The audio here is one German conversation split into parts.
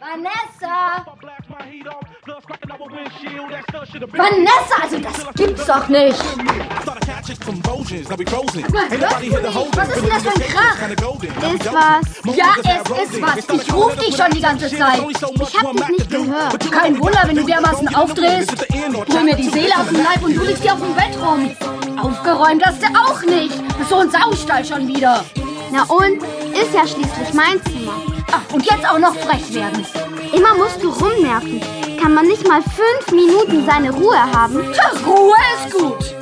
Vanessa! Vanessa, also das gibt's doch nicht! Was ist denn das für ein Krach? Ist was? Ja, es ist was. Ich ruf dich schon die ganze Zeit. Ich hab dich nicht gehört. Kein Wunder, wenn du dermaßen aufdrehst. Hol mir die Seele aus dem Leib und du liegst hier auf dem Bett rum. Aufgeräumt hast du auch nicht. Bist so ein Saustall schon wieder. Na und? Ist ja schließlich mein Zimmer. Ach, und jetzt auch noch frech werden. Immer musst du rumnerven. Kann man nicht mal fünf Minuten seine Ruhe haben? Tja, Ruhe ist gut.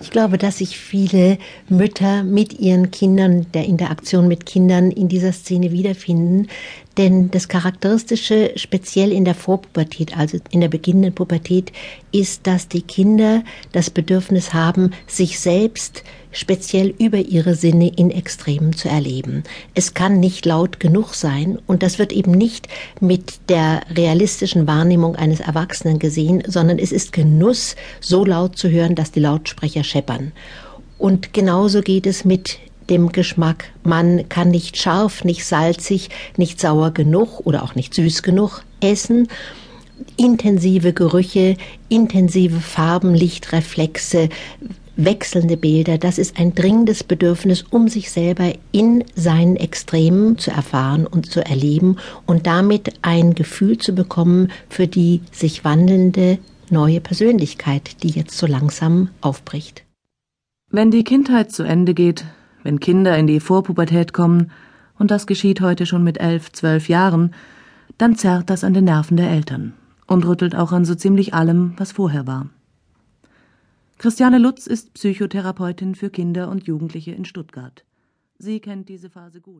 Ich glaube, dass sich viele Mütter mit ihren Kindern, der Interaktion mit Kindern in dieser Szene wiederfinden. Denn das Charakteristische, speziell in der Vorpubertät, also in der beginnenden Pubertät, ist, dass die Kinder das Bedürfnis haben, sich selbst speziell über ihre Sinne in Extremen zu erleben. Es kann nicht laut genug sein und das wird eben nicht mit der realistischen Wahrnehmung eines Erwachsenen gesehen, sondern es ist Genuss, so laut zu hören, dass die Lautsprecher scheppern. Und genauso geht es mit dem Geschmack. Man kann nicht scharf, nicht salzig, nicht sauer genug oder auch nicht süß genug essen. Intensive Gerüche, intensive Farben, Lichtreflexe, wechselnde Bilder, das ist ein dringendes Bedürfnis, um sich selber in seinen Extremen zu erfahren und zu erleben und damit ein Gefühl zu bekommen für die sich wandelnde neue Persönlichkeit, die jetzt so langsam aufbricht. Wenn die Kindheit zu Ende geht, wenn Kinder in die Vorpubertät kommen, und das geschieht heute schon mit elf, zwölf Jahren, dann zerrt das an den Nerven der Eltern und rüttelt auch an so ziemlich allem, was vorher war. Christiane Lutz ist Psychotherapeutin für Kinder und Jugendliche in Stuttgart. Sie kennt diese Phase gut.